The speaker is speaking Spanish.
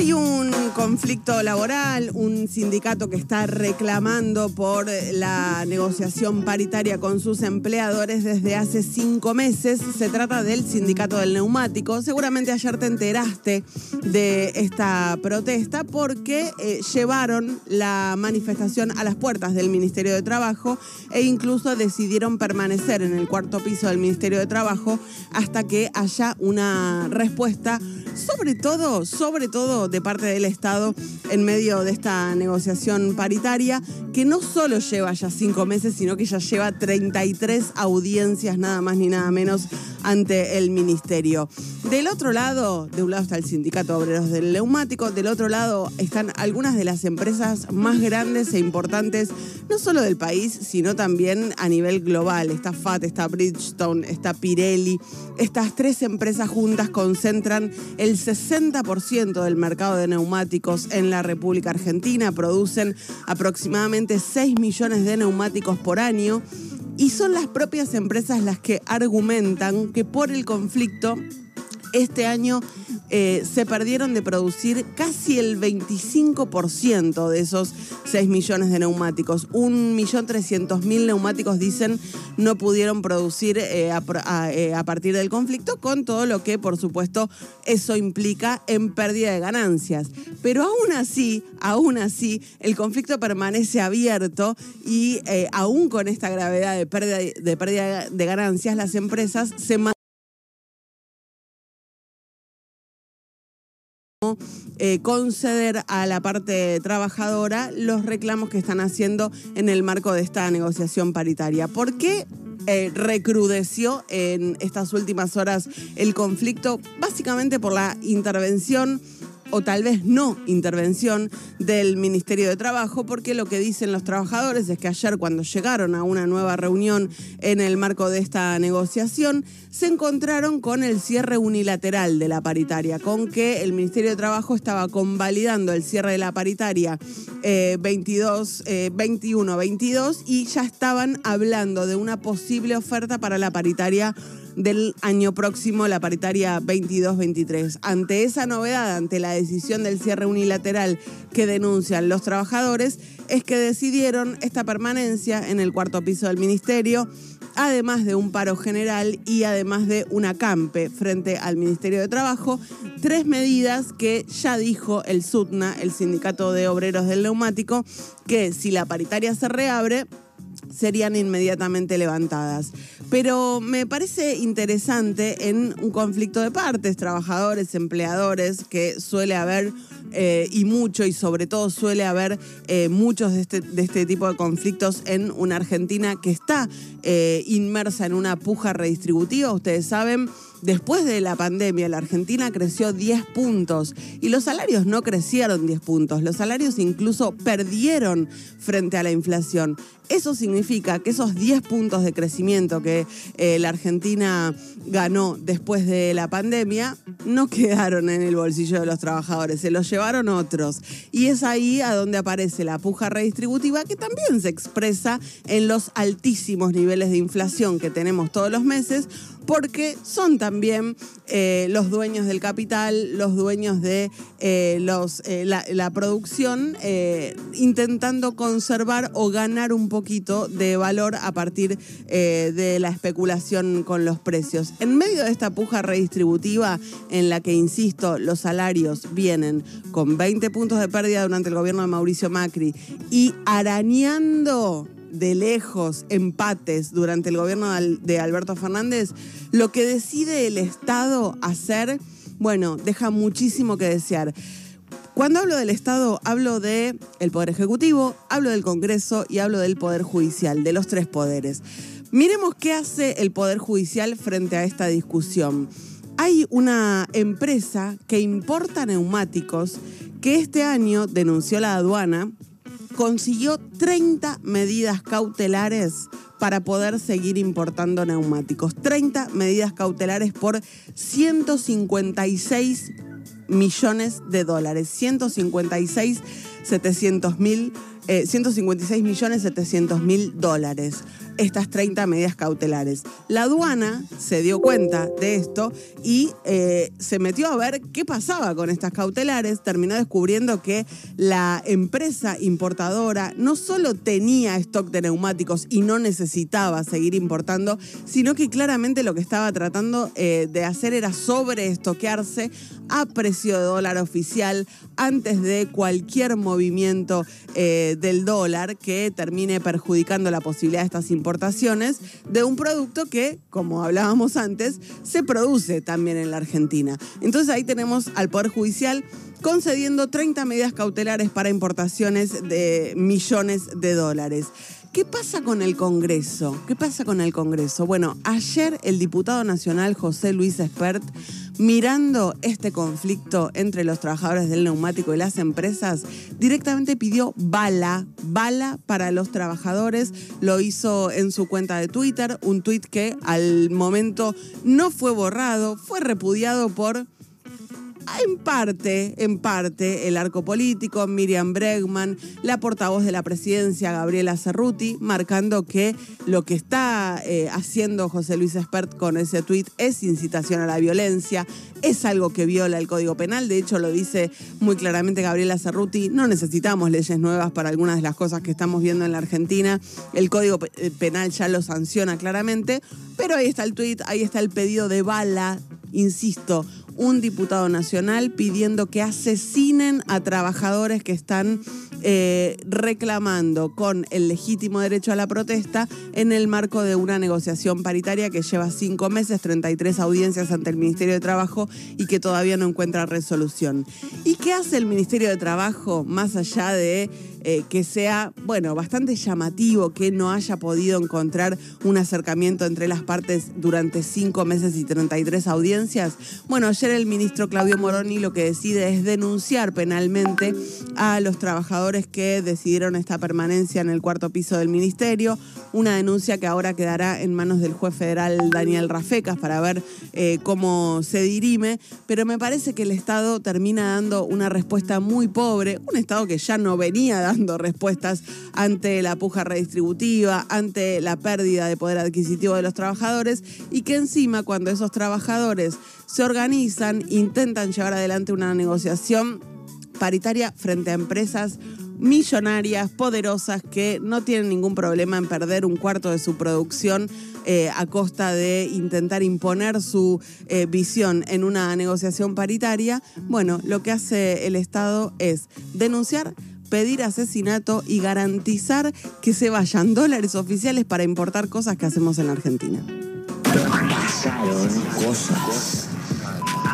Hay un conflicto laboral, un sindicato que está reclamando por la negociación paritaria con sus empleadores desde hace cinco meses. Se trata del sindicato del neumático. Seguramente ayer te enteraste de esta protesta porque eh, llevaron la manifestación a las puertas del Ministerio de Trabajo e incluso decidieron permanecer en el cuarto piso del Ministerio de Trabajo hasta que haya una respuesta, sobre todo, sobre todo de parte del Estado en medio de esta negociación paritaria, que no solo lleva ya cinco meses, sino que ya lleva 33 audiencias, nada más ni nada menos, ante el Ministerio. Del otro lado, de un lado está el Sindicato de Obreros del Neumático, del otro lado están algunas de las empresas más grandes e importantes, no solo del país, sino también a nivel global. Está FAT, está Bridgestone, está Pirelli. Estas tres empresas juntas concentran el 60% del mercado de neumáticos en la República Argentina, producen aproximadamente 6 millones de neumáticos por año y son las propias empresas las que argumentan que por el conflicto este año eh, se perdieron de producir casi el 25% de esos 6 millones de neumáticos. 1.300.000 neumáticos, dicen, no pudieron producir eh, eh, a, partir del conflicto, con todo lo que, por supuesto, eso implica en pérdida de ganancias. Pero aún así, aún así, el conflicto permanece abierto y aún con esta gravedad de pérdida de, pérdida de ganancias, las empresas se Eh, conceder a la parte trabajadora los reclamos que están haciendo en el marco de esta negociación paritaria. ¿Por qué eh, recrudeció en estas últimas horas el conflicto? Básicamente por la intervención o tal vez no intervención del Ministerio de Trabajo, porque lo que dicen los trabajadores es que ayer cuando llegaron a una nueva reunión en el marco de esta negociación, se encontraron con el cierre unilateral de la paritaria, con que el Ministerio de Trabajo estaba convalidando el cierre de la paritaria 22, 21, 22 y ya estaban hablando de una posible oferta para la paritaria del año próximo, la paritaria 22-23. Ante esa novedad, ante la decisión del cierre unilateral que denuncian los trabajadores, es que decidieron esta permanencia en el cuarto piso del ministerio además de un paro general y además de un acampe frente al Ministerio de Trabajo, tres medidas que ya dijo el SUTNA, el Sindicato de Obreros del Neumático, que si la paritaria se reabre, serían inmediatamente levantadas. Pero me parece interesante en un conflicto de partes, trabajadores, empleadores, que suele haber eh, y mucho, y sobre todo suele haber eh, muchos de este, de este tipo de conflictos en una Argentina que está eh, inmersa en una puja redistributiva. Ustedes saben Después de la pandemia, la Argentina creció 10 puntos y los salarios no crecieron 10 puntos, los salarios incluso perdieron frente a la inflación. Eso significa que esos 10 puntos de crecimiento que eh, la Argentina ganó después de la pandemia no quedaron en el bolsillo de los trabajadores, se los llevaron otros. Y es ahí a donde aparece la puja redistributiva que también se expresa en los altísimos niveles de inflación que tenemos todos los meses, porque son también eh, los dueños del capital, los dueños de eh, eh, la, producción, intentando conservar o ganar un poquito de valor a partir de la especulación con los precios. En medio de esta puja redistributiva en la que, insisto, los salarios vienen con 20 puntos de pérdida durante el gobierno de Mauricio Macri y arañando de lejos empates durante el gobierno de Alberto Fernández, lo que decide el Estado hacer, bueno, deja muchísimo que desear. Cuando hablo del Estado, hablo del el Poder Ejecutivo, hablo del Congreso y hablo del Poder Judicial, de los tres poderes. Miremos qué hace el Poder Judicial frente a esta discusión. Hay una empresa que importa neumáticos que este año denunció la aduana consiguió 30 medidas cautelares para poder seguir importando neumáticos. 30 medidas cautelares por 156 millones de dólares. 156 700 mil, 156 millones 700 mil dólares. Estas 30 medidas cautelares. La aduana se dio cuenta de esto y eh, se metió a ver qué pasaba con estas cautelares, terminó descubriendo que la empresa importadora no solo tenía stock de neumáticos y no necesitaba seguir importando, sino que claramente lo que estaba tratando eh, de hacer era sobreestoquearse a precio de dólar oficial antes de cualquier movimiento eh, del dólar que termine perjudicando la posibilidad de estas importaciones de un producto que, como hablábamos antes, se produce también en la Argentina. Entonces ahí tenemos al Poder Judicial concediendo 30 medidas cautelares para importaciones de millones de dólares. ¿Qué pasa con el Congreso? ¿Qué pasa con el Congreso? Bueno, ayer el diputado nacional José Luis Espert, mirando este conflicto entre los trabajadores del neumático y las empresas, directamente pidió bala, bala para los trabajadores. Lo hizo en su cuenta de Twitter, un tuit que al momento no fue borrado, fue repudiado por en parte, en parte, el arco político, Miriam Bregman, la portavoz de la presidencia, Gabriela Cerruti, marcando que lo que está eh, haciendo José Luis Espert con ese tuit es incitación a la violencia, es algo que viola el Código Penal, de hecho lo dice muy claramente Gabriela Cerruti, no necesitamos leyes nuevas para algunas de las cosas que estamos viendo en la Argentina, el Código eh, Penal ya lo sanciona claramente, pero ahí está el tuit, ahí está el pedido de bala, insisto, un diputado nacional pidiendo que asesinen a trabajadores que están eh, reclamando con el legítimo derecho a la protesta en el marco de una negociación paritaria que lleva cinco meses, 33 audiencias ante el Ministerio de Trabajo y que todavía no encuentra resolución. ¿Y qué hace el Ministerio de Trabajo más allá de eh, que sea, bueno, bastante llamativo que no haya podido encontrar un acercamiento entre las partes durante cinco meses y 33 audiencias? Bueno, ayer el ministro Claudio Moroni lo que decide es denunciar penalmente a los trabajadores que decidieron esta permanencia en el cuarto piso del ministerio, una denuncia que ahora quedará en manos del juez federal Daniel Rafecas para ver eh, cómo se dirime, pero me parece que el Estado termina dando una respuesta muy pobre, un Estado que ya no venía dando respuestas ante la puja redistributiva, ante la pérdida de poder adquisitivo de los trabajadores y que encima cuando esos trabajadores se organizan, intentan llevar adelante una negociación paritaria frente a empresas millonarias, poderosas, que no tienen ningún problema en perder un cuarto de su producción eh, a costa de intentar imponer su eh, visión en una negociación paritaria, bueno, lo que hace el Estado es denunciar pedir asesinato y garantizar que se vayan dólares oficiales para importar cosas que hacemos en Argentina. Pasaron cosas.